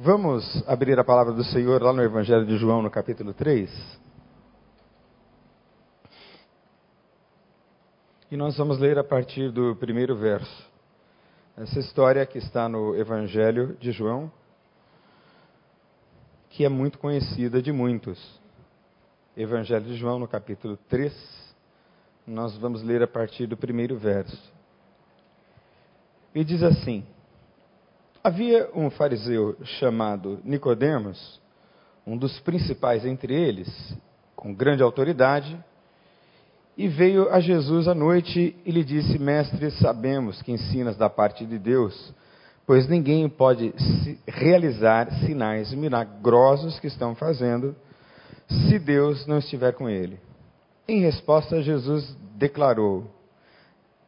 Vamos abrir a palavra do Senhor lá no Evangelho de João, no capítulo 3. E nós vamos ler a partir do primeiro verso. Essa história que está no Evangelho de João, que é muito conhecida de muitos. Evangelho de João, no capítulo 3, nós vamos ler a partir do primeiro verso. E diz assim: Havia um fariseu chamado Nicodemos, um dos principais entre eles, com grande autoridade, e veio a Jesus à noite e lhe disse: Mestre, sabemos que ensinas da parte de Deus, pois ninguém pode realizar sinais milagrosos que estão fazendo se Deus não estiver com ele. Em resposta, Jesus declarou: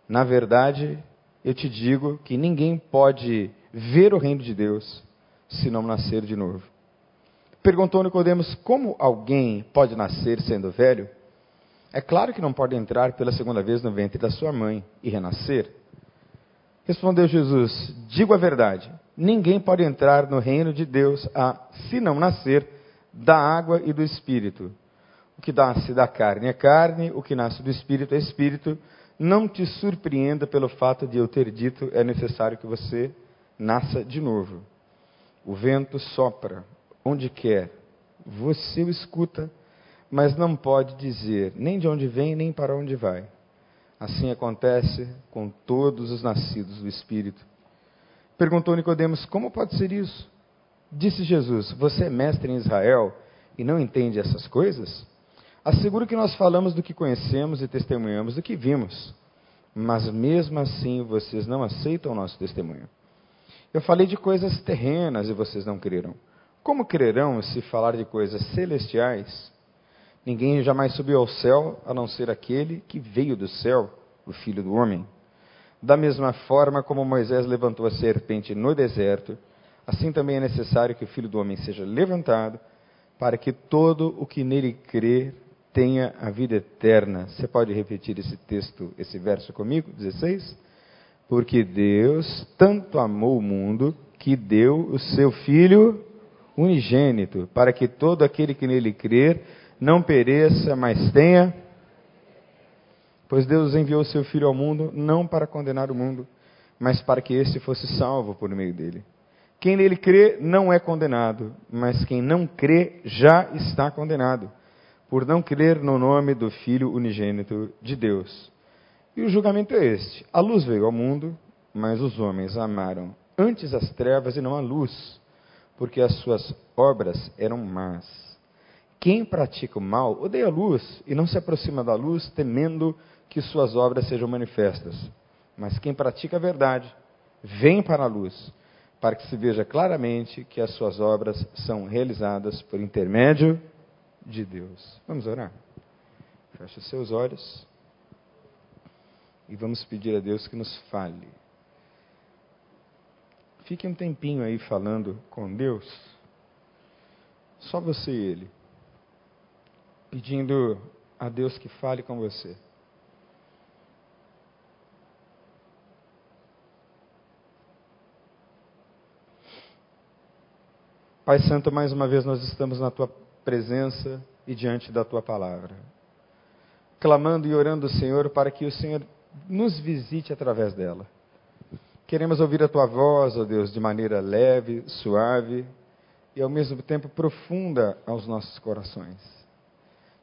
Na verdade, eu te digo que ninguém pode ver o reino de Deus se não nascer de novo. Perguntou Nicodemos: Como alguém pode nascer sendo velho? É claro que não pode entrar pela segunda vez no ventre da sua mãe e renascer. Respondeu Jesus: Digo a verdade, ninguém pode entrar no reino de Deus a, se não nascer da água e do espírito. O que nasce da carne é carne, o que nasce do espírito é espírito. Não te surpreenda pelo fato de eu ter dito é necessário que você nasça de novo. O vento sopra onde quer, você o escuta, mas não pode dizer nem de onde vem nem para onde vai. Assim acontece com todos os nascidos do Espírito. Perguntou Nicodemos: Como pode ser isso? Disse Jesus: Você é mestre em Israel e não entende essas coisas? Asseguro que nós falamos do que conhecemos e testemunhamos do que vimos, mas mesmo assim vocês não aceitam o nosso testemunho. Eu falei de coisas terrenas e vocês não creram. Como crerão se falar de coisas celestiais? Ninguém jamais subiu ao céu a não ser aquele que veio do céu, o Filho do Homem. Da mesma forma como Moisés levantou a serpente no deserto, assim também é necessário que o Filho do Homem seja levantado, para que todo o que nele crê tenha a vida eterna. Você pode repetir esse texto, esse verso comigo? 16? Porque Deus tanto amou o mundo que deu o seu Filho unigênito, para que todo aquele que nele crer não pereça, mas tenha. Pois Deus enviou o seu Filho ao mundo não para condenar o mundo, mas para que este fosse salvo por meio dele. Quem nele crê não é condenado, mas quem não crê já está condenado, por não crer no nome do Filho unigênito de Deus. E o julgamento é este: a luz veio ao mundo, mas os homens amaram antes as trevas e não a luz, porque as suas obras eram más. Quem pratica o mal odeia a luz e não se aproxima da luz, temendo que suas obras sejam manifestas. Mas quem pratica a verdade vem para a luz, para que se veja claramente que as suas obras são realizadas por intermédio de Deus. Vamos orar? Feche seus olhos e vamos pedir a Deus que nos fale. Fique um tempinho aí falando com Deus, só você e Ele pedindo a Deus que fale com você. Pai Santo, mais uma vez nós estamos na tua presença e diante da tua palavra, clamando e orando Senhor para que o Senhor nos visite através dela. Queremos ouvir a tua voz, ó Deus, de maneira leve, suave e ao mesmo tempo profunda aos nossos corações.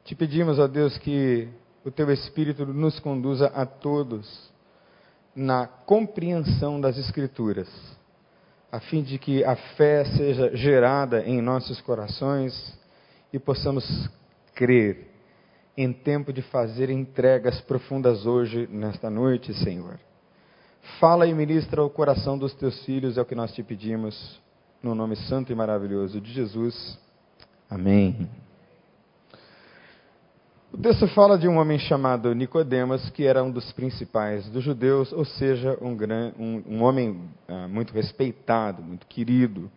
Te pedimos, ó Deus, que o teu Espírito nos conduza a todos na compreensão das Escrituras, a fim de que a fé seja gerada em nossos corações e possamos crer em tempo de fazer entregas profundas hoje, nesta noite, Senhor. Fala e ministra o coração dos teus filhos, é o que nós te pedimos, no nome santo e maravilhoso de Jesus. Amém. O texto fala de um homem chamado Nicodemos, que era um dos principais dos judeus, ou seja, um, gran, um, um homem ah, muito respeitado, muito querido.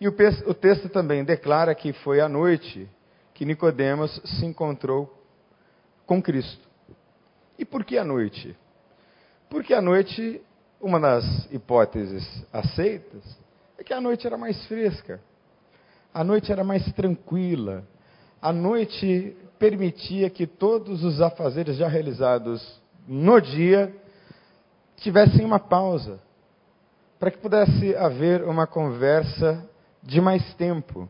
E o, o texto também declara que foi à noite que Nicodemos se encontrou com Cristo. E por que à noite? Porque à noite, uma das hipóteses aceitas é que a noite era mais fresca, a noite era mais tranquila, a noite permitia que todos os afazeres já realizados no dia tivessem uma pausa, para que pudesse haver uma conversa de mais tempo.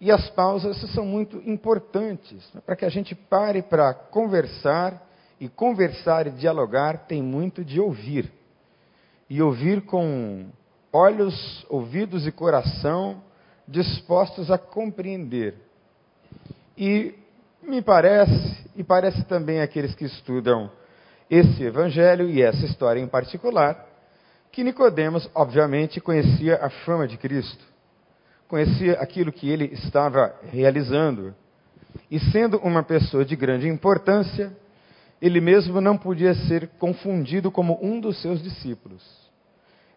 E as pausas são muito importantes, né, para que a gente pare para conversar, e conversar e dialogar tem muito de ouvir. E ouvir com olhos, ouvidos e coração dispostos a compreender. E me parece, e parece também aqueles que estudam esse evangelho e essa história em particular, que Nicodemos, obviamente, conhecia a fama de Cristo, conhecia aquilo que ele estava realizando. E sendo uma pessoa de grande importância, ele mesmo não podia ser confundido como um dos seus discípulos.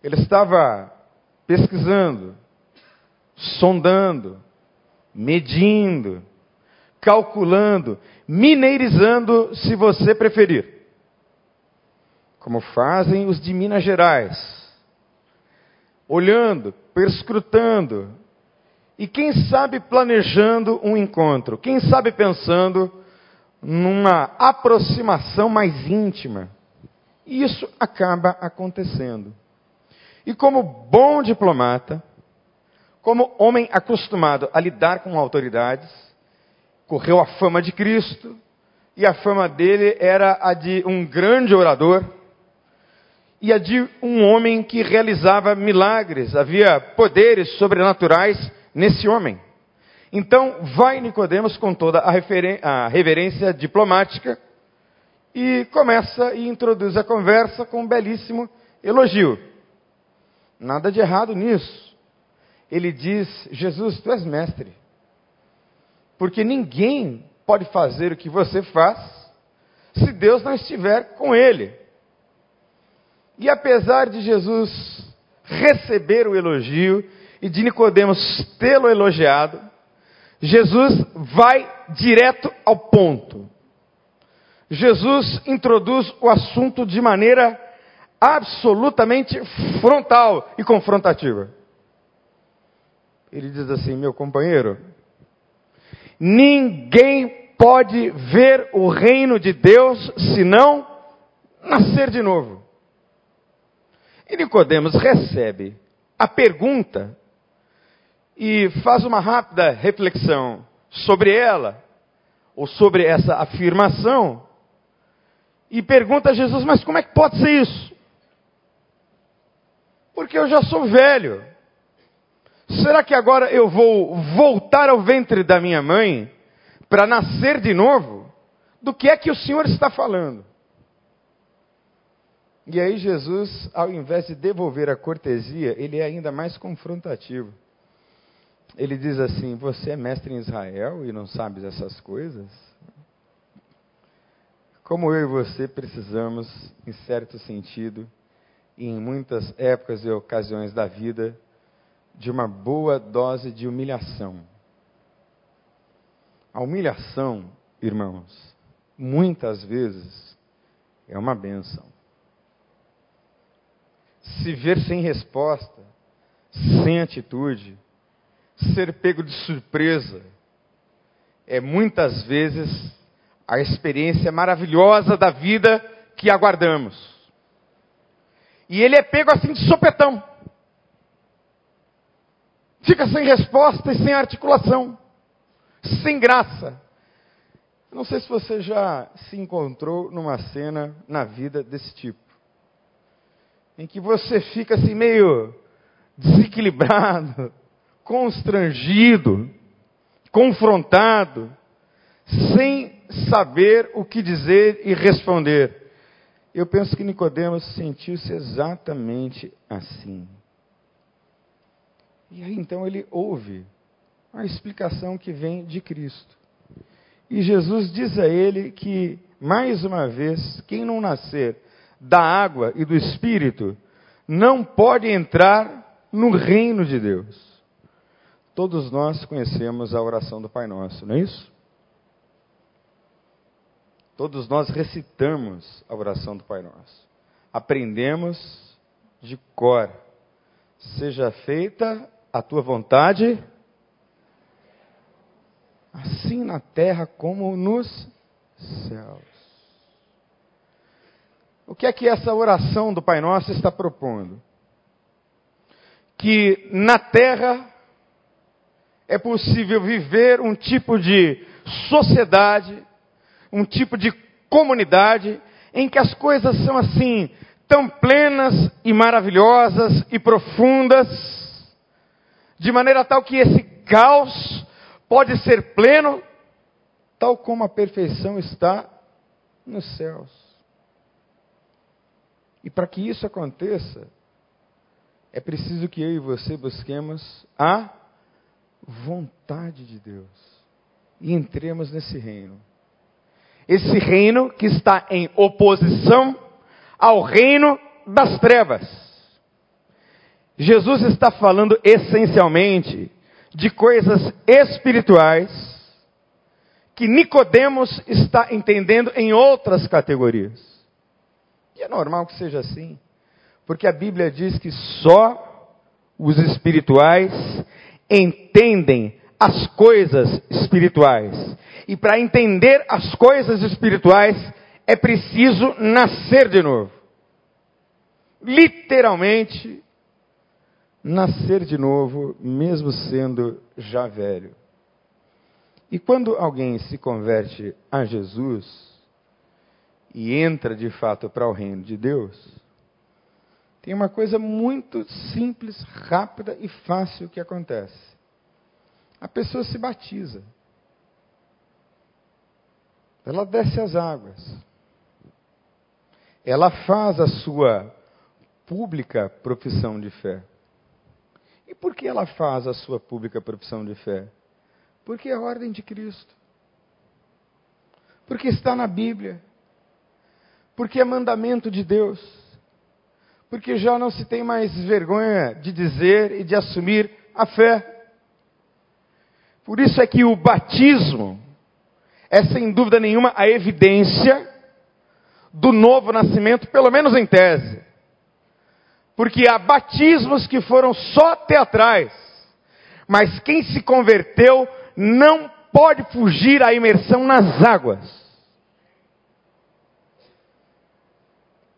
Ele estava pesquisando, sondando, medindo, calculando, mineirizando, se você preferir. Como fazem os de Minas Gerais. Olhando, perscrutando, e quem sabe planejando um encontro, quem sabe pensando numa aproximação mais íntima. E isso acaba acontecendo. E como bom diplomata, como homem acostumado a lidar com autoridades, correu a fama de Cristo, e a fama dele era a de um grande orador, e a de um homem que realizava milagres, havia poderes sobrenaturais nesse homem. Então, vai Nicodemos com toda a, a reverência diplomática e começa e introduz a conversa com um belíssimo elogio. Nada de errado nisso. Ele diz: Jesus, tu és mestre. Porque ninguém pode fazer o que você faz se Deus não estiver com ele. E apesar de Jesus receber o elogio e de Nicodemos tê-lo elogiado, Jesus vai direto ao ponto. Jesus introduz o assunto de maneira absolutamente frontal e confrontativa. Ele diz assim: meu companheiro, ninguém pode ver o reino de Deus senão nascer de novo. E Nicodemos recebe a pergunta e faz uma rápida reflexão sobre ela, ou sobre essa afirmação, e pergunta a Jesus: Mas como é que pode ser isso? Porque eu já sou velho. Será que agora eu vou voltar ao ventre da minha mãe para nascer de novo? Do que é que o Senhor está falando? E aí Jesus, ao invés de devolver a cortesia, ele é ainda mais confrontativo ele diz assim: Você é mestre em Israel e não sabes essas coisas? Como eu e você precisamos, em certo sentido, e em muitas épocas e ocasiões da vida, de uma boa dose de humilhação. A humilhação, irmãos, muitas vezes é uma benção. Se ver sem resposta, sem atitude, ser pego de surpresa é muitas vezes a experiência maravilhosa da vida que aguardamos. E ele é pego assim de sopetão. Fica sem resposta e sem articulação, sem graça. Não sei se você já se encontrou numa cena na vida desse tipo, em que você fica assim meio desequilibrado, constrangido, confrontado, sem saber o que dizer e responder. Eu penso que Nicodemos sentiu-se exatamente assim. E aí então ele ouve a explicação que vem de Cristo. E Jesus diz a ele que, mais uma vez, quem não nascer da água e do Espírito não pode entrar no reino de Deus. Todos nós conhecemos a oração do Pai Nosso, não é isso? Todos nós recitamos a oração do Pai Nosso. Aprendemos de cor. Seja feita a tua vontade, assim na terra como nos céus. O que é que essa oração do Pai Nosso está propondo? Que na terra é possível viver um tipo de sociedade, um tipo de comunidade em que as coisas são assim, tão plenas e maravilhosas e profundas, de maneira tal que esse caos pode ser pleno, tal como a perfeição está nos céus. E para que isso aconteça, é preciso que eu e você busquemos a vontade de Deus e entremos nesse reino. Esse reino que está em oposição ao reino das trevas. Jesus está falando essencialmente de coisas espirituais que Nicodemos está entendendo em outras categorias. E é normal que seja assim, porque a Bíblia diz que só os espirituais entendem as coisas espirituais. E para entender as coisas espirituais, é preciso nascer de novo. Literalmente, nascer de novo, mesmo sendo já velho. E quando alguém se converte a Jesus e entra de fato para o reino de Deus, tem uma coisa muito simples, rápida e fácil que acontece. A pessoa se batiza. Ela desce as águas. Ela faz a sua pública profissão de fé. E por que ela faz a sua pública profissão de fé? Porque é a ordem de Cristo. Porque está na Bíblia. Porque é mandamento de Deus. Porque já não se tem mais vergonha de dizer e de assumir a fé. Por isso é que o batismo é sem dúvida nenhuma a evidência do novo nascimento, pelo menos em tese. Porque há batismos que foram só teatrais, mas quem se converteu não pode fugir à imersão nas águas.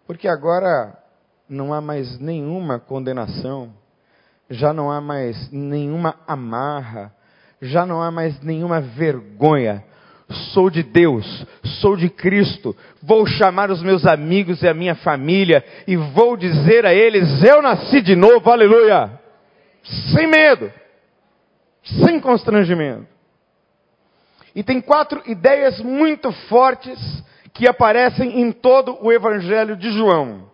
Porque agora não há mais nenhuma condenação, já não há mais nenhuma amarra, já não há mais nenhuma vergonha, sou de Deus, sou de Cristo, vou chamar os meus amigos e a minha família e vou dizer a eles: Eu nasci de novo, aleluia! Sem medo, sem constrangimento. E tem quatro ideias muito fortes que aparecem em todo o Evangelho de João.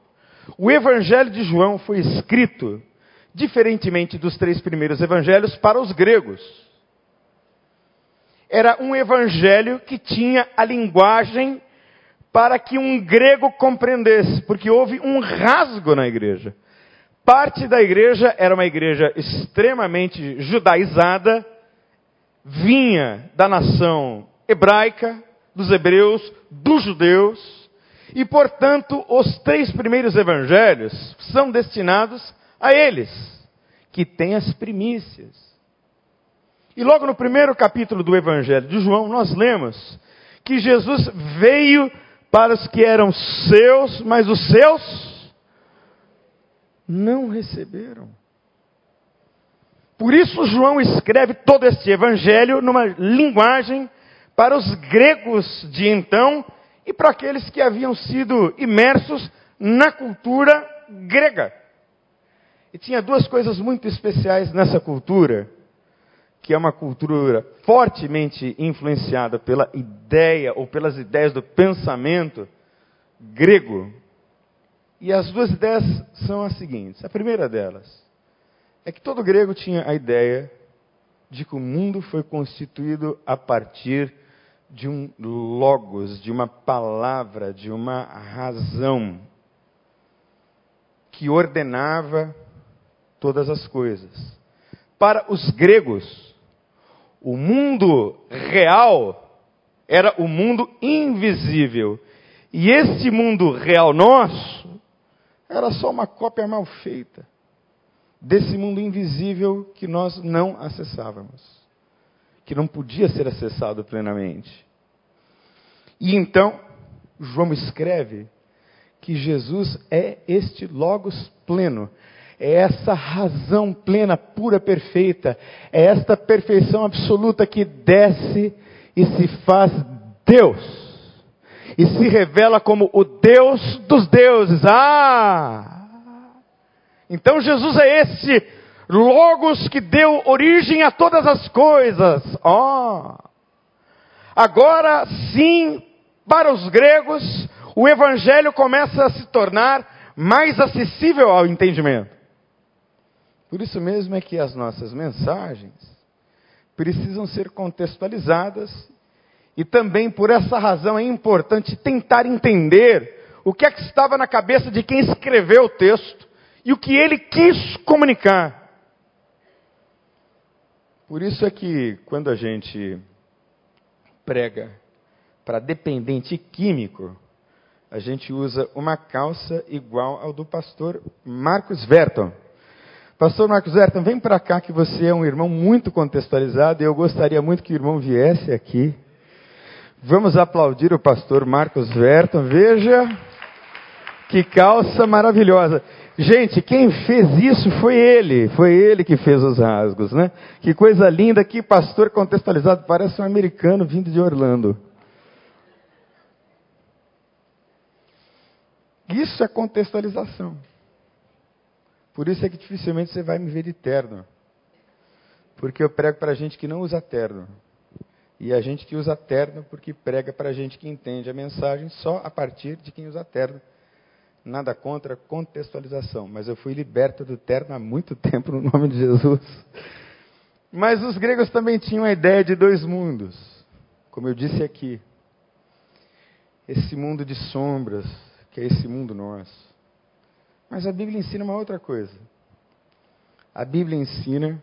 O Evangelho de João foi escrito, diferentemente dos três primeiros evangelhos, para os gregos era um evangelho que tinha a linguagem para que um grego compreendesse, porque houve um rasgo na igreja. Parte da igreja era uma igreja extremamente judaizada, vinha da nação hebraica, dos hebreus, dos judeus, e portanto os três primeiros evangelhos são destinados a eles, que têm as primícias. E logo no primeiro capítulo do Evangelho de João, nós lemos que Jesus veio para os que eram seus, mas os seus não receberam. Por isso, João escreve todo este evangelho numa linguagem para os gregos de então e para aqueles que haviam sido imersos na cultura grega. E tinha duas coisas muito especiais nessa cultura que é uma cultura fortemente influenciada pela ideia ou pelas ideias do pensamento grego. E as duas ideias são as seguintes. A primeira delas é que todo grego tinha a ideia de que o mundo foi constituído a partir de um logos, de uma palavra, de uma razão que ordenava todas as coisas. Para os gregos, o mundo real era o mundo invisível. E esse mundo real nosso era só uma cópia mal feita desse mundo invisível que nós não acessávamos, que não podia ser acessado plenamente. E então, João escreve que Jesus é este Logos pleno, é essa razão plena, pura, perfeita, é esta perfeição absoluta que desce e se faz Deus. E se revela como o Deus dos deuses. Ah! Então Jesus é esse Logos que deu origem a todas as coisas. Oh. Agora sim, para os gregos, o Evangelho começa a se tornar mais acessível ao entendimento. Por isso mesmo é que as nossas mensagens precisam ser contextualizadas e também por essa razão é importante tentar entender o que é que estava na cabeça de quem escreveu o texto e o que ele quis comunicar. Por isso é que quando a gente prega para dependente químico, a gente usa uma calça igual ao do pastor Marcos Verton. Pastor Marcos Verton, vem para cá que você é um irmão muito contextualizado e eu gostaria muito que o irmão viesse aqui. Vamos aplaudir o pastor Marcos Verton. Veja que calça maravilhosa. Gente, quem fez isso foi ele. Foi ele que fez os rasgos, né? Que coisa linda, que pastor contextualizado. Parece um americano vindo de Orlando. Isso é contextualização. Por isso é que dificilmente você vai me ver de terno. Porque eu prego para gente que não usa terno. E a gente que usa terno porque prega para gente que entende a mensagem só a partir de quem usa terno. Nada contra contextualização, mas eu fui liberto do terno há muito tempo no nome de Jesus. Mas os gregos também tinham a ideia de dois mundos, como eu disse aqui. Esse mundo de sombras, que é esse mundo nosso. Mas a Bíblia ensina uma outra coisa. A Bíblia ensina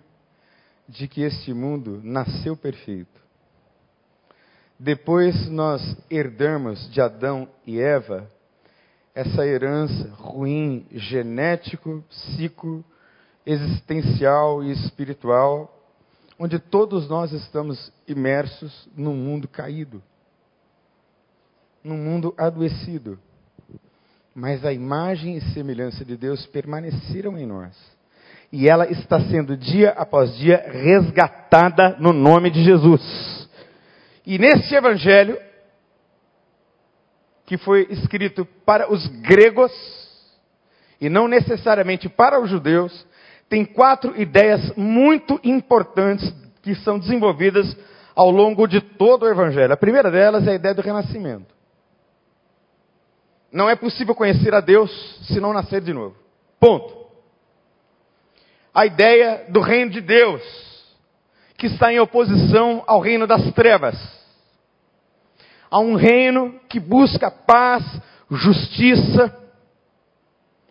de que este mundo nasceu perfeito. Depois nós herdamos de Adão e Eva essa herança ruim, genético, psico, existencial e espiritual, onde todos nós estamos imersos num mundo caído, num mundo adoecido mas a imagem e semelhança de Deus permaneceram em nós. E ela está sendo dia após dia resgatada no nome de Jesus. E nesse evangelho, que foi escrito para os gregos, e não necessariamente para os judeus, tem quatro ideias muito importantes que são desenvolvidas ao longo de todo o evangelho. A primeira delas é a ideia do renascimento. Não é possível conhecer a Deus se não nascer de novo. Ponto. A ideia do reino de Deus, que está em oposição ao reino das trevas. Há um reino que busca paz, justiça.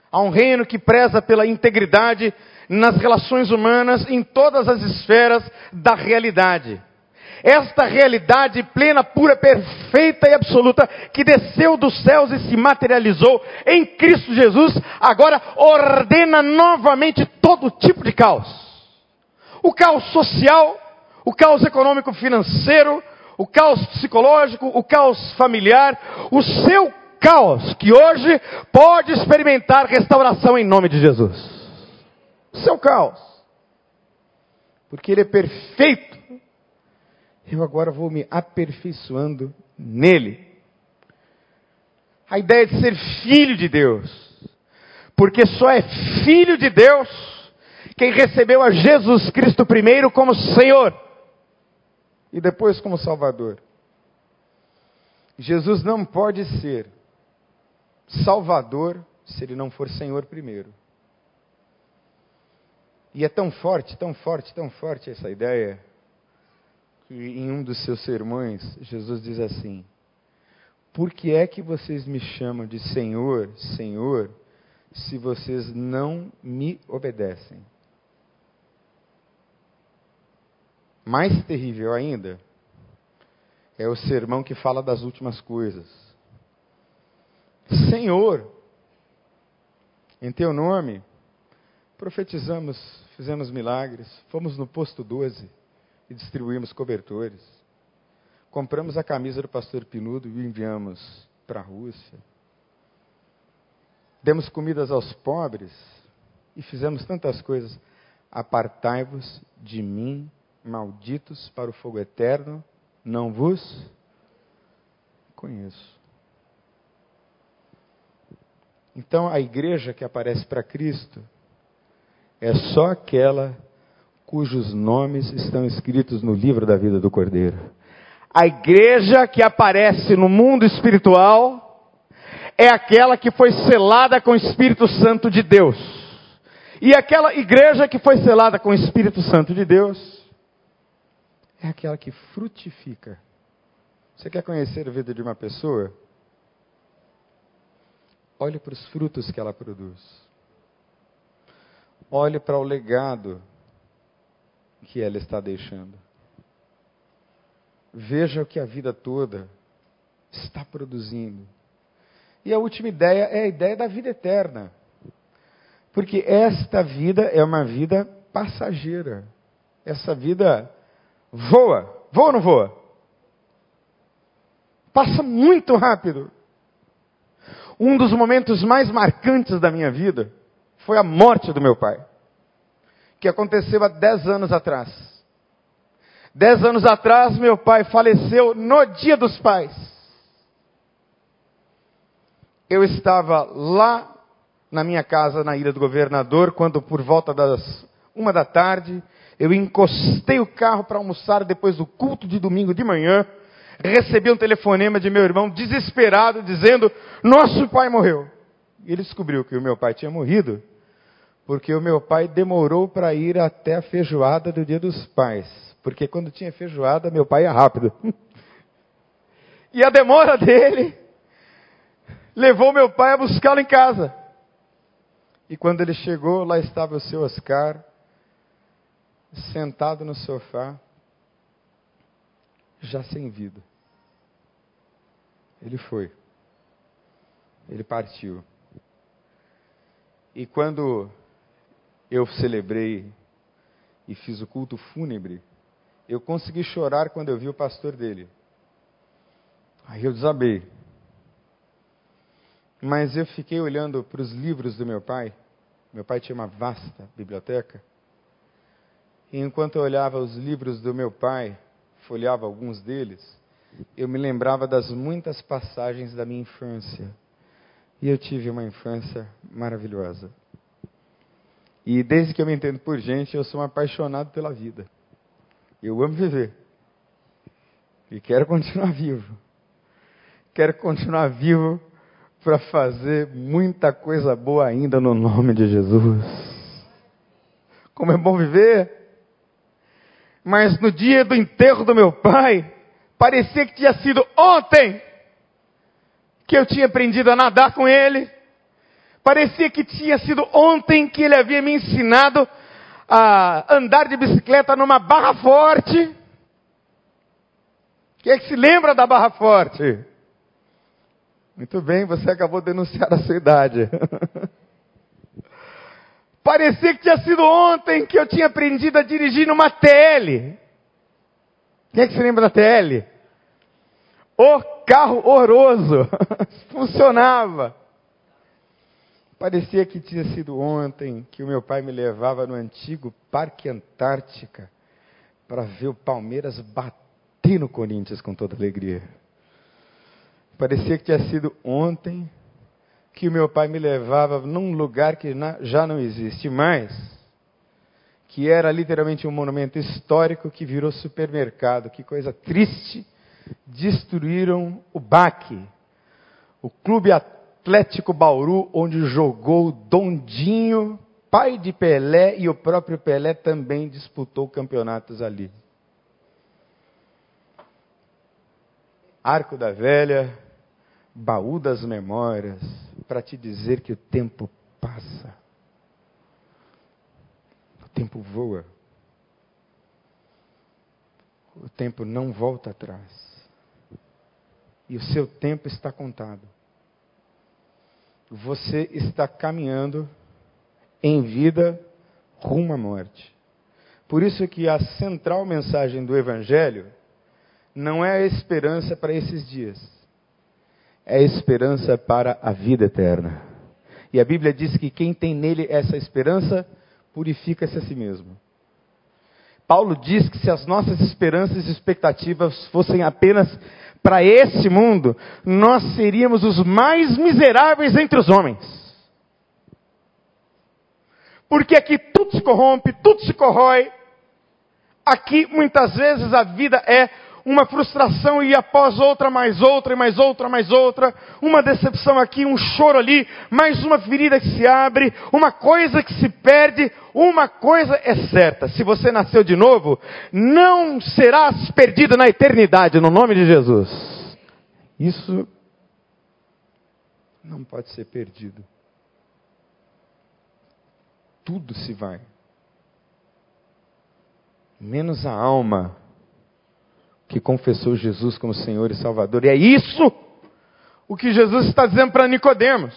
Há um reino que preza pela integridade nas relações humanas em todas as esferas da realidade esta realidade plena, pura, perfeita e absoluta que desceu dos céus e se materializou em Cristo Jesus, agora ordena novamente todo tipo de caos. O caos social, o caos econômico financeiro, o caos psicológico, o caos familiar, o seu caos que hoje pode experimentar restauração em nome de Jesus. O seu caos. Porque ele é perfeito eu agora vou me aperfeiçoando nele. A ideia de ser filho de Deus, porque só é filho de Deus quem recebeu a Jesus Cristo primeiro como Senhor e depois como Salvador. Jesus não pode ser Salvador se ele não for Senhor primeiro. E é tão forte, tão forte, tão forte essa ideia que em um dos seus sermões, Jesus diz assim: Por que é que vocês me chamam de Senhor, Senhor, se vocês não me obedecem? Mais terrível ainda é o sermão que fala das últimas coisas. Senhor, em teu nome, profetizamos, fizemos milagres, fomos no posto 12 e distribuímos cobertores. Compramos a camisa do pastor Pinudo e o enviamos para a Rússia. Demos comidas aos pobres e fizemos tantas coisas. Apartai-vos de mim, malditos para o fogo eterno, não vos conheço. Então a igreja que aparece para Cristo é só aquela cujos nomes estão escritos no livro da vida do Cordeiro. A igreja que aparece no mundo espiritual é aquela que foi selada com o Espírito Santo de Deus. E aquela igreja que foi selada com o Espírito Santo de Deus é aquela que frutifica. Você quer conhecer a vida de uma pessoa? Olhe para os frutos que ela produz. Olhe para o legado que ela está deixando. Veja o que a vida toda está produzindo. E a última ideia é a ideia da vida eterna. Porque esta vida é uma vida passageira. Essa vida voa. Voa ou não voa? Passa muito rápido. Um dos momentos mais marcantes da minha vida foi a morte do meu pai, que aconteceu há dez anos atrás. Dez anos atrás, meu pai faleceu no dia dos pais. Eu estava lá na minha casa, na ilha do governador, quando por volta das uma da tarde, eu encostei o carro para almoçar depois do culto de domingo de manhã, recebi um telefonema de meu irmão desesperado, dizendo: Nosso pai morreu. E ele descobriu que o meu pai tinha morrido, porque o meu pai demorou para ir até a feijoada do dia dos pais. Porque quando tinha feijoada, meu pai ia rápido. e a demora dele levou meu pai a buscá-lo em casa. E quando ele chegou, lá estava o seu Oscar, sentado no sofá, já sem vida. Ele foi. Ele partiu. E quando eu celebrei e fiz o culto fúnebre, eu consegui chorar quando eu vi o pastor dele. Aí eu desabei. Mas eu fiquei olhando para os livros do meu pai. Meu pai tinha uma vasta biblioteca. E enquanto eu olhava os livros do meu pai, folheava alguns deles, eu me lembrava das muitas passagens da minha infância. E eu tive uma infância maravilhosa. E desde que eu me entendo por gente, eu sou um apaixonado pela vida. Eu amo viver. E quero continuar vivo. Quero continuar vivo para fazer muita coisa boa ainda no nome de Jesus. Como é bom viver! Mas no dia do enterro do meu pai, parecia que tinha sido ontem que eu tinha aprendido a nadar com ele. Parecia que tinha sido ontem que ele havia me ensinado a andar de bicicleta numa barra forte. Quem é que se lembra da barra forte? Muito bem, você acabou de denunciar a sua idade. Parecia que tinha sido ontem que eu tinha aprendido a dirigir numa TL. Quem é que se lembra da TL? O carro horroroso. Funcionava. Parecia que tinha sido ontem que o meu pai me levava no antigo Parque Antártica para ver o Palmeiras bater no Corinthians com toda alegria. Parecia que tinha sido ontem que o meu pai me levava num lugar que já não existe mais, que era literalmente um monumento histórico que virou supermercado. Que coisa triste. Destruíram o BAC, o Clube Atlético Bauru, onde jogou Dondinho, pai de Pelé, e o próprio Pelé também disputou campeonatos ali. Arco da Velha, baú das memórias, para te dizer que o tempo passa. O tempo voa. O tempo não volta atrás. E o seu tempo está contado. Você está caminhando em vida rumo à morte. Por isso que a central mensagem do Evangelho não é a esperança para esses dias, é esperança para a vida eterna. E a Bíblia diz que quem tem nele essa esperança, purifica-se a si mesmo. Paulo diz que se as nossas esperanças e expectativas fossem apenas para esse mundo, nós seríamos os mais miseráveis entre os homens. Porque aqui tudo se corrompe, tudo se corrói. Aqui muitas vezes a vida é uma frustração e após outra, mais outra, e mais outra, mais outra, uma decepção aqui, um choro ali, mais uma ferida que se abre, uma coisa que se perde, uma coisa é certa, se você nasceu de novo, não serás perdido na eternidade, no nome de Jesus. Isso não pode ser perdido. Tudo se vai. Menos a alma que confessou Jesus como Senhor e Salvador. E é isso o que Jesus está dizendo para Nicodemos.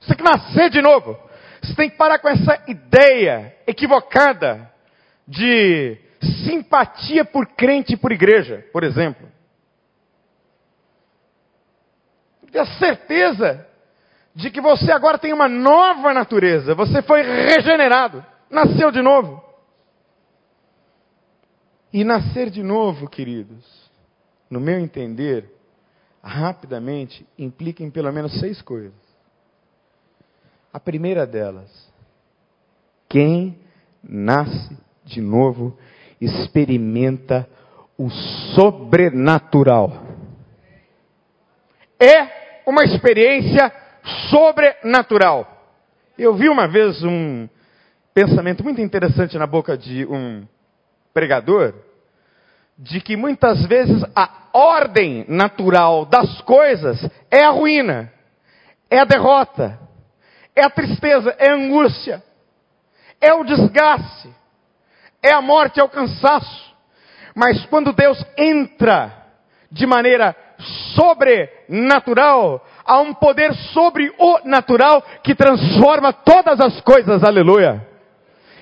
Você tem que nascer de novo. Você tem que parar com essa ideia equivocada de simpatia por crente e por igreja, por exemplo. Ter certeza de que você agora tem uma nova natureza, você foi regenerado, nasceu de novo. E nascer de novo, queridos, no meu entender, rapidamente, implica em pelo menos seis coisas. A primeira delas, quem nasce de novo experimenta o sobrenatural. É uma experiência sobrenatural. Eu vi uma vez um pensamento muito interessante na boca de um pregador de que muitas vezes a ordem natural das coisas é a ruína, é a derrota, é a tristeza, é a angústia, é o desgaste, é a morte, é o cansaço. Mas quando Deus entra de maneira sobrenatural, há um poder sobre o natural que transforma todas as coisas, aleluia.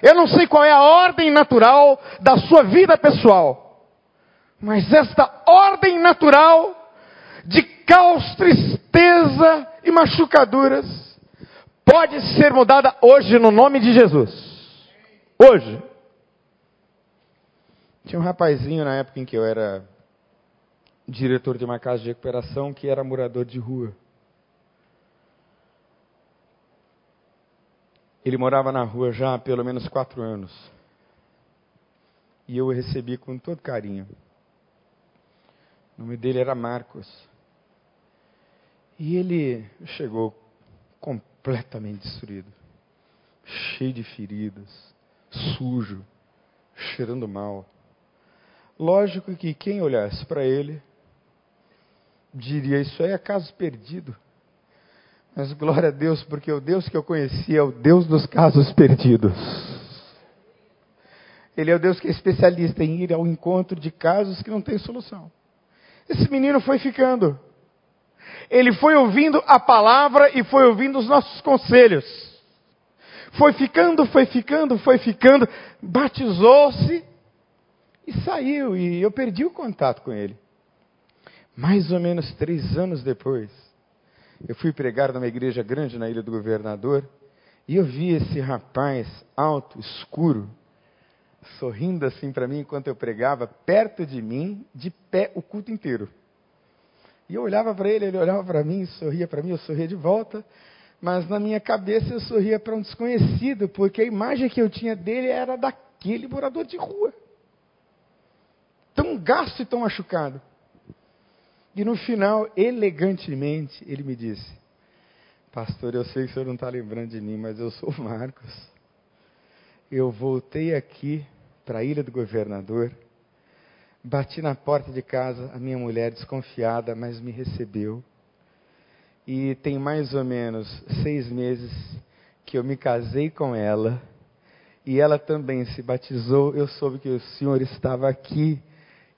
Eu não sei qual é a ordem natural da sua vida pessoal, mas esta ordem natural de caos, tristeza e machucaduras pode ser mudada hoje no nome de Jesus. Hoje. Tinha um rapazinho na época em que eu era diretor de uma casa de recuperação que era morador de rua. Ele morava na rua já há pelo menos quatro anos. E eu o recebi com todo carinho. O nome dele era Marcos. E ele chegou completamente destruído, cheio de feridas, sujo, cheirando mal. Lógico que quem olhasse para ele diria: Isso aí é caso perdido. Mas glória a Deus, porque o Deus que eu conheci é o Deus dos casos perdidos. Ele é o Deus que é especialista em ir ao encontro de casos que não têm solução. Esse menino foi ficando. Ele foi ouvindo a palavra e foi ouvindo os nossos conselhos. Foi ficando, foi ficando, foi ficando, batizou-se e saiu. E eu perdi o contato com ele. Mais ou menos três anos depois, eu fui pregar numa igreja grande na Ilha do Governador e eu vi esse rapaz alto, escuro, sorrindo assim para mim enquanto eu pregava, perto de mim, de pé o culto inteiro. E eu olhava para ele, ele olhava para mim, sorria para mim, eu sorria de volta, mas na minha cabeça eu sorria para um desconhecido, porque a imagem que eu tinha dele era daquele morador de rua. Tão gasto e tão machucado. E no final, elegantemente, ele me disse: Pastor, eu sei que o senhor não está lembrando de mim, mas eu sou o Marcos. Eu voltei aqui para a ilha do governador, bati na porta de casa, a minha mulher desconfiada, mas me recebeu. E tem mais ou menos seis meses que eu me casei com ela, e ela também se batizou. Eu soube que o senhor estava aqui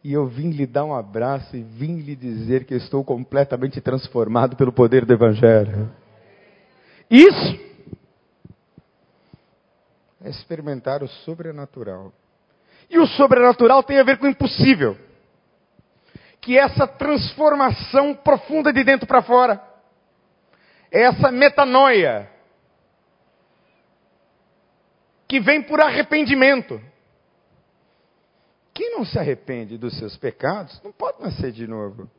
e eu vim lhe dar um abraço e vim lhe dizer que estou completamente transformado pelo poder do Evangelho. Isso é experimentar o sobrenatural. E o sobrenatural tem a ver com o impossível. Que é essa transformação profunda de dentro para fora. É essa metanoia. Que vem por arrependimento. Quem não se arrepende dos seus pecados não pode nascer de novo.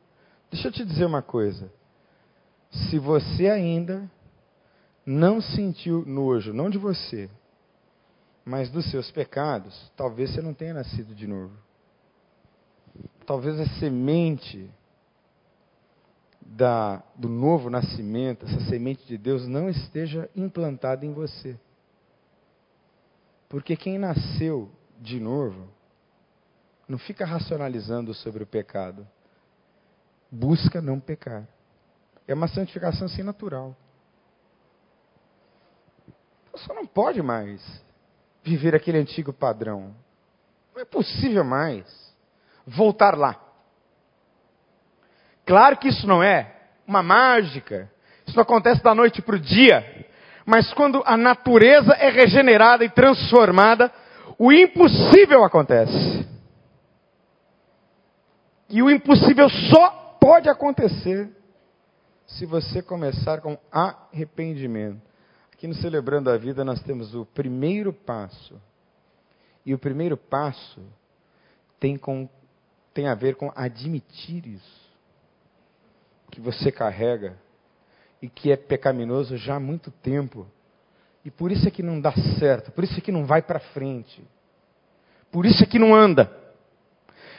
Deixa eu te dizer uma coisa. Se você ainda não sentiu nojo, não de você, mas dos seus pecados, talvez você não tenha nascido de novo. Talvez a semente da, do novo nascimento, essa semente de Deus, não esteja implantada em você. Porque quem nasceu de novo, não fica racionalizando sobre o pecado. Busca não pecar. É uma santificação assim natural. Você não pode mais viver aquele antigo padrão. Não é possível mais voltar lá. Claro que isso não é uma mágica. Isso não acontece da noite para o dia. Mas quando a natureza é regenerada e transformada, o impossível acontece. E o impossível só pode acontecer se você começar com arrependimento. Aqui no Celebrando a Vida nós temos o primeiro passo. E o primeiro passo tem, com, tem a ver com admitir isso. Que você carrega e que é pecaminoso já há muito tempo. E por isso é que não dá certo, por isso é que não vai para frente. Por isso é que não anda.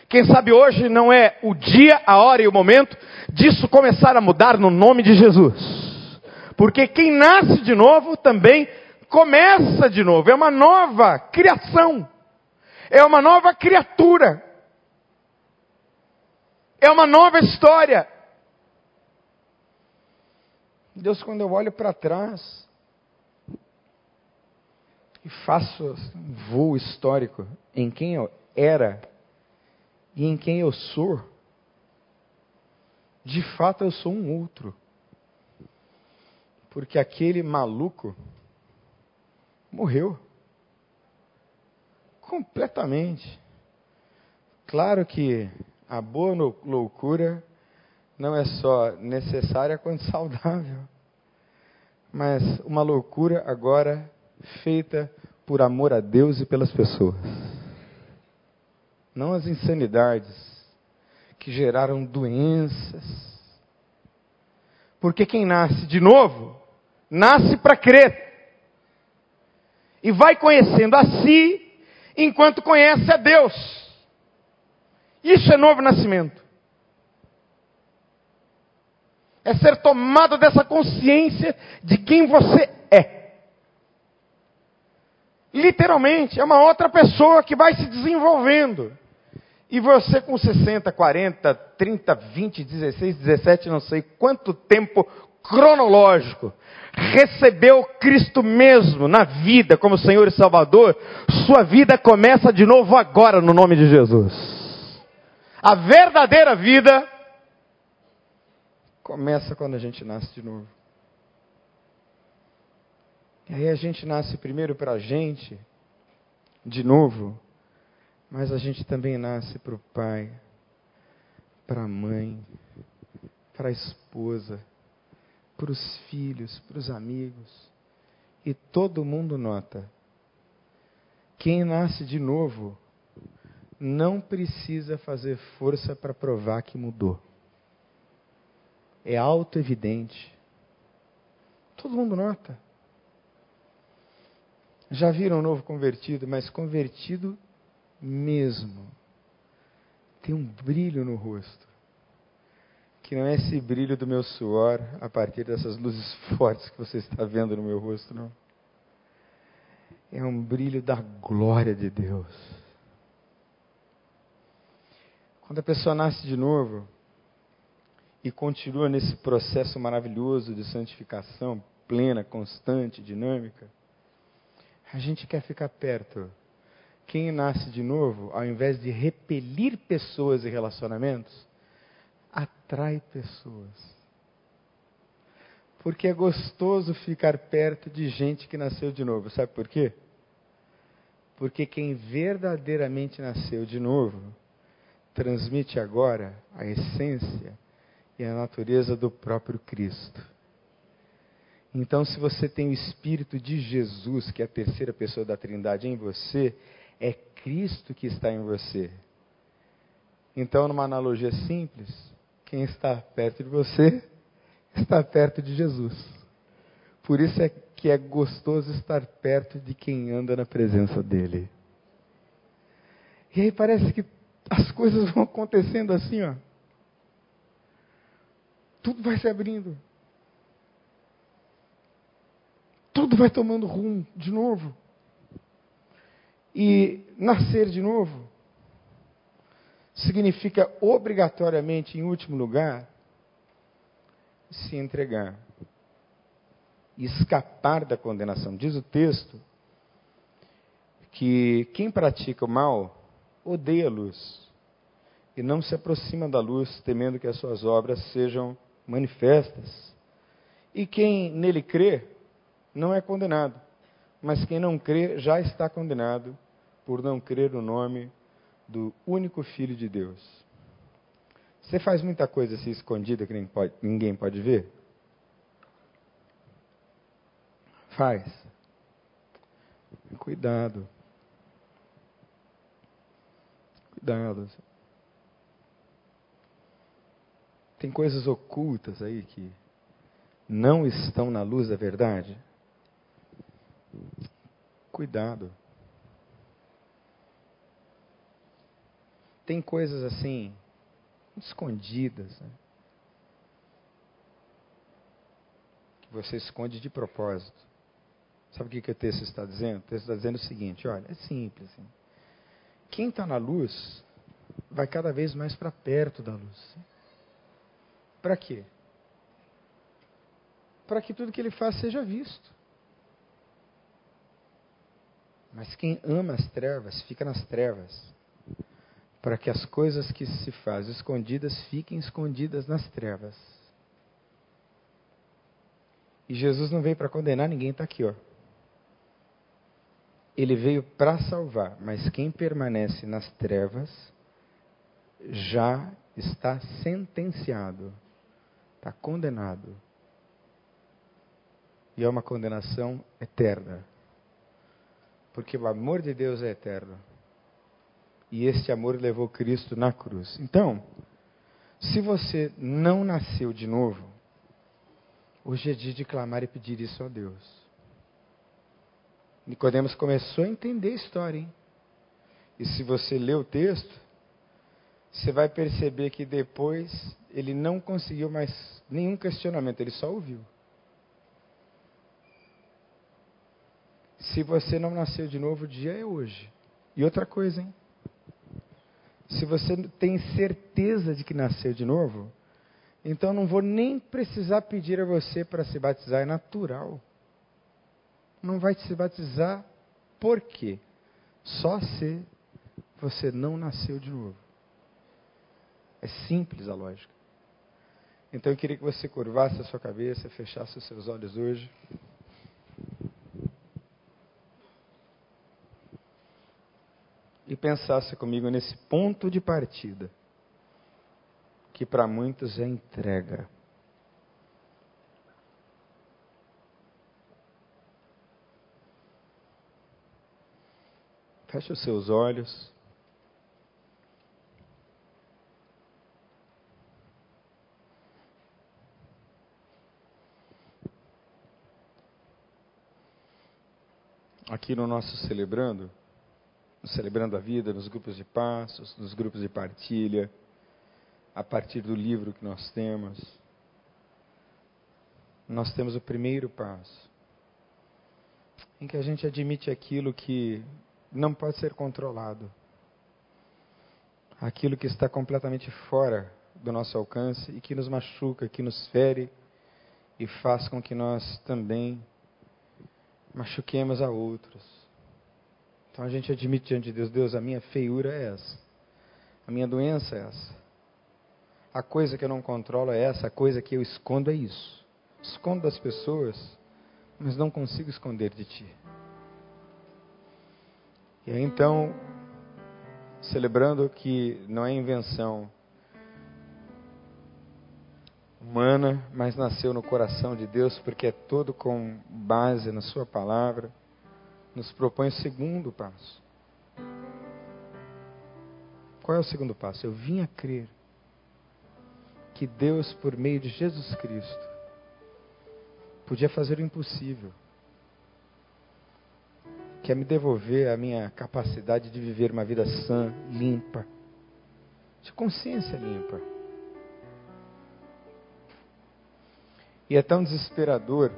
Quem sabe hoje não é o dia, a hora e o momento disso começar a mudar no nome de Jesus. Porque quem nasce de novo também começa de novo. É uma nova criação. É uma nova criatura. É uma nova história. Deus, quando eu olho para trás e faço um voo histórico em quem eu era e em quem eu sou, de fato eu sou um outro. Porque aquele maluco morreu. Completamente. Claro que a boa loucura não é só necessária quanto saudável. Mas uma loucura agora feita por amor a Deus e pelas pessoas. Não as insanidades que geraram doenças. Porque quem nasce de novo nasce para crer. E vai conhecendo a si enquanto conhece a Deus. Isso é novo nascimento. É ser tomado dessa consciência de quem você é. Literalmente, é uma outra pessoa que vai se desenvolvendo. E você com 60, 40, 30, 20, 16, 17, não sei quanto tempo cronológico, recebeu Cristo mesmo na vida como Senhor e Salvador, sua vida começa de novo agora no nome de Jesus. A verdadeira vida começa quando a gente nasce de novo. E aí a gente nasce primeiro para a gente, de novo, mas a gente também nasce para o pai, para a mãe, para a esposa para os filhos, para os amigos. E todo mundo nota. Quem nasce de novo não precisa fazer força para provar que mudou. É auto-evidente. Todo mundo nota. Já viram um novo convertido, mas convertido mesmo. Tem um brilho no rosto que não é esse brilho do meu suor a partir dessas luzes fortes que você está vendo no meu rosto, não. É um brilho da glória de Deus. Quando a pessoa nasce de novo e continua nesse processo maravilhoso de santificação plena, constante, dinâmica, a gente quer ficar perto. Quem nasce de novo, ao invés de repelir pessoas e relacionamentos, atrai pessoas. Porque é gostoso ficar perto de gente que nasceu de novo. Sabe por quê? Porque quem verdadeiramente nasceu de novo transmite agora a essência e a natureza do próprio Cristo. Então, se você tem o Espírito de Jesus, que é a terceira pessoa da Trindade em você, é Cristo que está em você. Então, numa analogia simples, quem está perto de você está perto de Jesus. Por isso é que é gostoso estar perto de quem anda na presença dele. E aí parece que as coisas vão acontecendo assim, ó. Tudo vai se abrindo. Tudo vai tomando rumo de novo. E nascer de novo significa obrigatoriamente, em último lugar, se entregar escapar da condenação. Diz o texto que quem pratica o mal odeia a luz e não se aproxima da luz, temendo que as suas obras sejam manifestas. E quem nele crê não é condenado, mas quem não crê já está condenado por não crer no nome do único Filho de Deus. Você faz muita coisa assim escondida que ninguém pode ver? Faz. Cuidado. Cuidado. Tem coisas ocultas aí que não estão na luz da verdade. Cuidado. Tem coisas assim, escondidas, né? que você esconde de propósito. Sabe o que, que o texto está dizendo? O texto está dizendo o seguinte: olha, é simples. Quem está na luz vai cada vez mais para perto da luz. Para quê? Para que tudo que ele faz seja visto. Mas quem ama as trevas fica nas trevas para que as coisas que se fazem escondidas fiquem escondidas nas trevas. E Jesus não veio para condenar ninguém, está aqui, ó. Ele veio para salvar, mas quem permanece nas trevas já está sentenciado, está condenado. E é uma condenação eterna. Porque o amor de Deus é eterno e este amor levou Cristo na cruz. Então, se você não nasceu de novo, hoje é dia de clamar e pedir isso a Deus. Nicodemos começou a entender a história, hein? E se você ler o texto, você vai perceber que depois ele não conseguiu mais nenhum questionamento, ele só ouviu. Se você não nasceu de novo, o dia é hoje. E outra coisa, hein? Se você tem certeza de que nasceu de novo, então não vou nem precisar pedir a você para se batizar, é natural. Não vai se batizar por quê? Só se você não nasceu de novo. É simples a lógica. Então eu queria que você curvasse a sua cabeça, fechasse os seus olhos hoje. E pensasse comigo nesse ponto de partida, que para muitos é entrega. Feche os seus olhos. Aqui no nosso celebrando, celebrando a vida nos grupos de passos, nos grupos de partilha, a partir do livro que nós temos. Nós temos o primeiro passo, em que a gente admite aquilo que não pode ser controlado, aquilo que está completamente fora do nosso alcance e que nos machuca, que nos fere e faz com que nós também machuquemos a outros. Então a gente admite diante de Deus, Deus, a minha feiura é essa. A minha doença é essa. A coisa que eu não controlo é essa, a coisa que eu escondo é isso. Escondo das pessoas, mas não consigo esconder de ti. E aí então, celebrando que não é invenção humana, mas nasceu no coração de Deus, porque é todo com base na Sua palavra, nos propõe o segundo passo. Qual é o segundo passo? Eu vim a crer que Deus, por meio de Jesus Cristo, podia fazer o impossível quer é me devolver a minha capacidade de viver uma vida sã, limpa, de consciência limpa. E é tão desesperador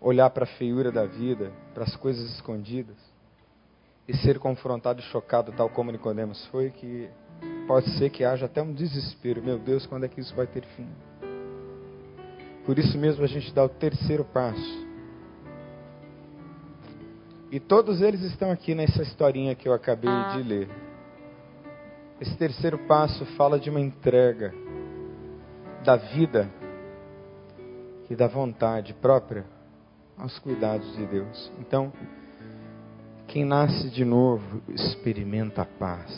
olhar para a feiura da vida, para as coisas escondidas, e ser confrontado e chocado, tal como Nicodemos foi, que pode ser que haja até um desespero. Meu Deus, quando é que isso vai ter fim? Por isso mesmo a gente dá o terceiro passo e todos eles estão aqui nessa historinha que eu acabei de ler. Esse terceiro passo fala de uma entrega da vida e da vontade própria aos cuidados de Deus. Então, quem nasce de novo experimenta a paz.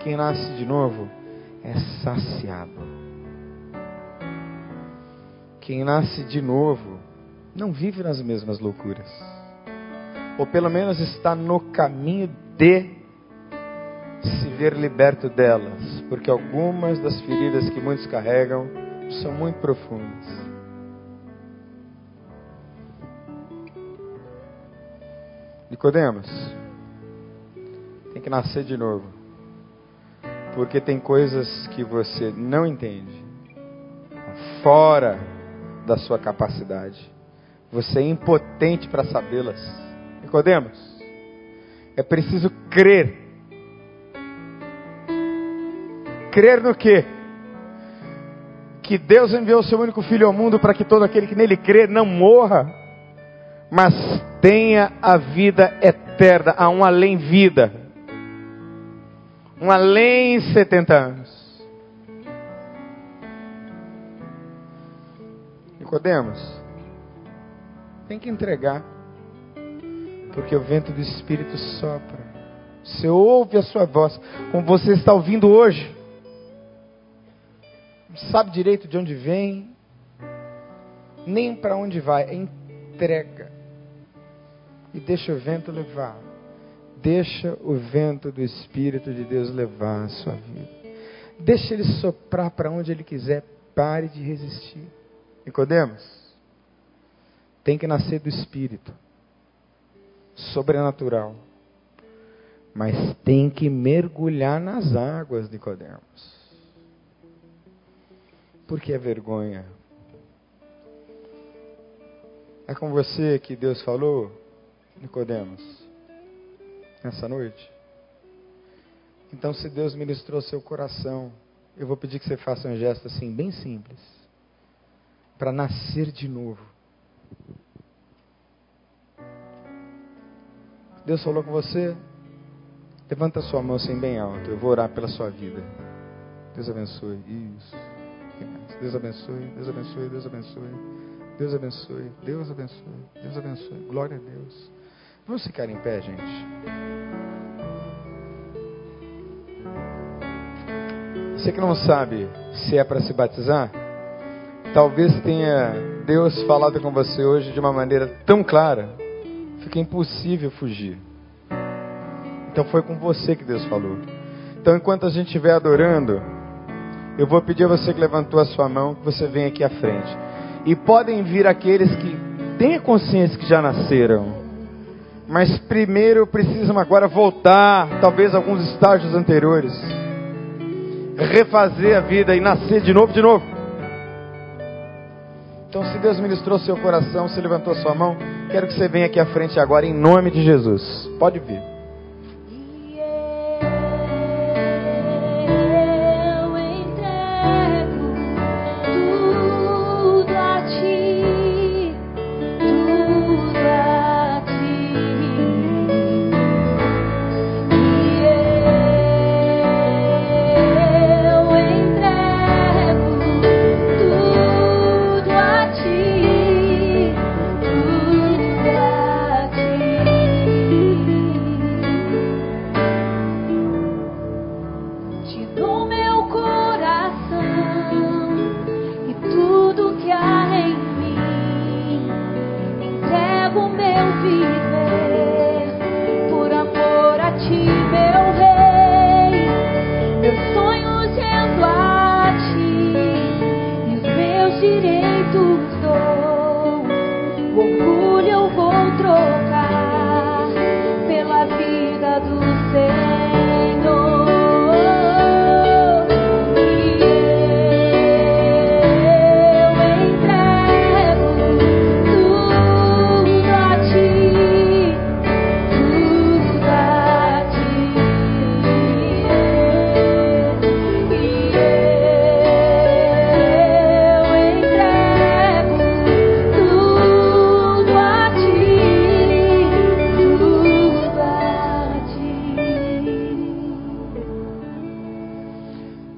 Quem nasce de novo é saciado. Quem nasce de novo não vive nas mesmas loucuras ou pelo menos está no caminho de se ver liberto delas, porque algumas das feridas que muitos carregam são muito profundas. Nicodemos, tem que nascer de novo, porque tem coisas que você não entende, fora da sua capacidade. Você é impotente para sabê-las. Nicodemos, é preciso crer. Crer no quê? Que Deus enviou o seu único filho ao mundo para que todo aquele que nele crê não morra, mas tenha a vida eterna, a um além vida. Um além 70 anos. Nicodemos, tem que entregar porque o vento do Espírito sopra. Você ouve a sua voz, como você está ouvindo hoje. Não sabe direito de onde vem, nem para onde vai. É entrega. E deixa o vento levar. Deixa o vento do Espírito de Deus levar a sua vida. Deixa ele soprar para onde ele quiser. Pare de resistir. Nicodemos, tem que nascer do Espírito sobrenatural. Mas tem que mergulhar nas águas, Nicodemos. Porque é vergonha. É com você que Deus falou, Nicodemos, nessa noite. Então, se Deus ministrou seu coração, eu vou pedir que você faça um gesto assim, bem simples, para nascer de novo. Deus falou com você? Levanta sua mão assim bem alto. Eu vou orar pela sua vida. Deus abençoe. Isso. Deus abençoe. Deus abençoe. Deus abençoe. Deus abençoe. Deus abençoe. Deus abençoe. Glória a Deus. Vamos ficar em pé, gente. Você que não sabe se é para se batizar, talvez tenha Deus falado com você hoje de uma maneira tão clara fica impossível fugir. Então foi com você que Deus falou. Então enquanto a gente estiver adorando, eu vou pedir a você que levantou a sua mão, que você venha aqui à frente. E podem vir aqueles que têm consciência que já nasceram. Mas primeiro precisam agora voltar, talvez alguns estágios anteriores. Refazer a vida e nascer de novo, de novo. Então, se Deus ministrou seu coração, se levantou sua mão, quero que você venha aqui à frente agora, em nome de Jesus. Pode vir.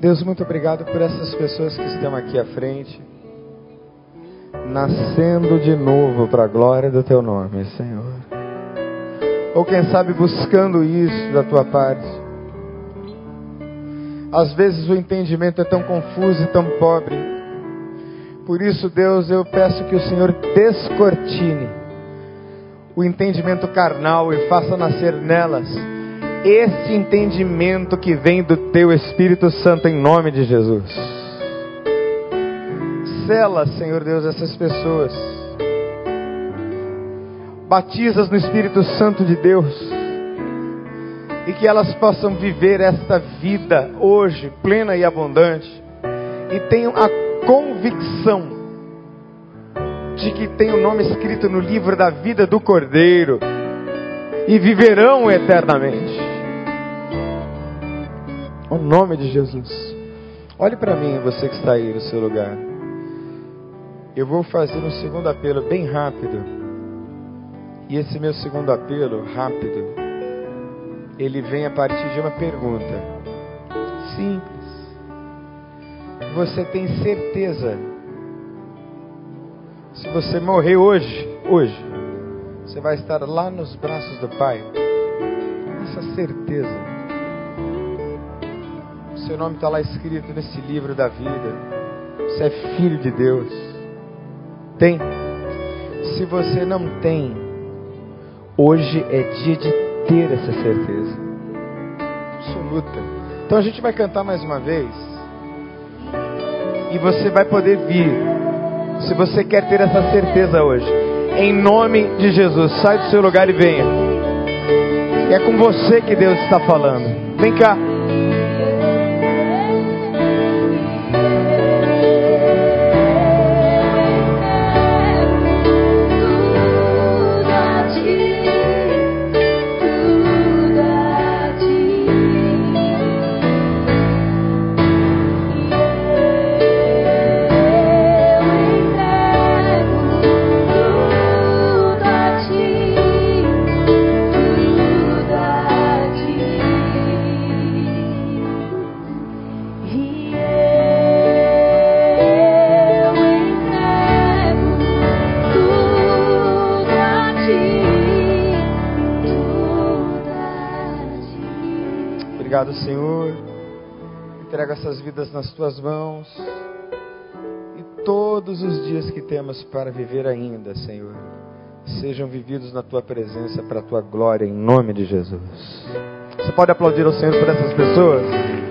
Deus, muito obrigado por essas pessoas que estão aqui à frente, nascendo de novo para a glória do Teu nome, Senhor. Ou quem sabe buscando isso da Tua parte. Às vezes o entendimento é tão confuso e tão pobre. Por isso, Deus, eu peço que o Senhor descortine o entendimento carnal e faça nascer nelas esse entendimento que vem do teu Espírito Santo em nome de Jesus. Sela, Senhor Deus, essas pessoas. Batizas no Espírito Santo de Deus. E que elas possam viver esta vida hoje, plena e abundante. E tenham a convicção de que tem o nome escrito no livro da vida do Cordeiro e viverão eternamente. O nome de Jesus. Olhe para mim, você que está aí no seu lugar. Eu vou fazer um segundo apelo bem rápido. E esse meu segundo apelo, rápido, ele vem a partir de uma pergunta. Simples. Você tem certeza? Se você morrer hoje, hoje, você vai estar lá nos braços do Pai? Essa certeza. Seu nome está lá escrito nesse livro da vida. Você é filho de Deus. Tem. Se você não tem, hoje é dia de ter essa certeza absoluta. Então a gente vai cantar mais uma vez. E você vai poder vir. Se você quer ter essa certeza hoje. Em nome de Jesus, sai do seu lugar e venha. é com você que Deus está falando. Vem cá. Nas tuas mãos. E todos os dias que temos para viver ainda, Senhor, sejam vividos na tua presença para a tua glória, em nome de Jesus. Você pode aplaudir ao Senhor por essas pessoas?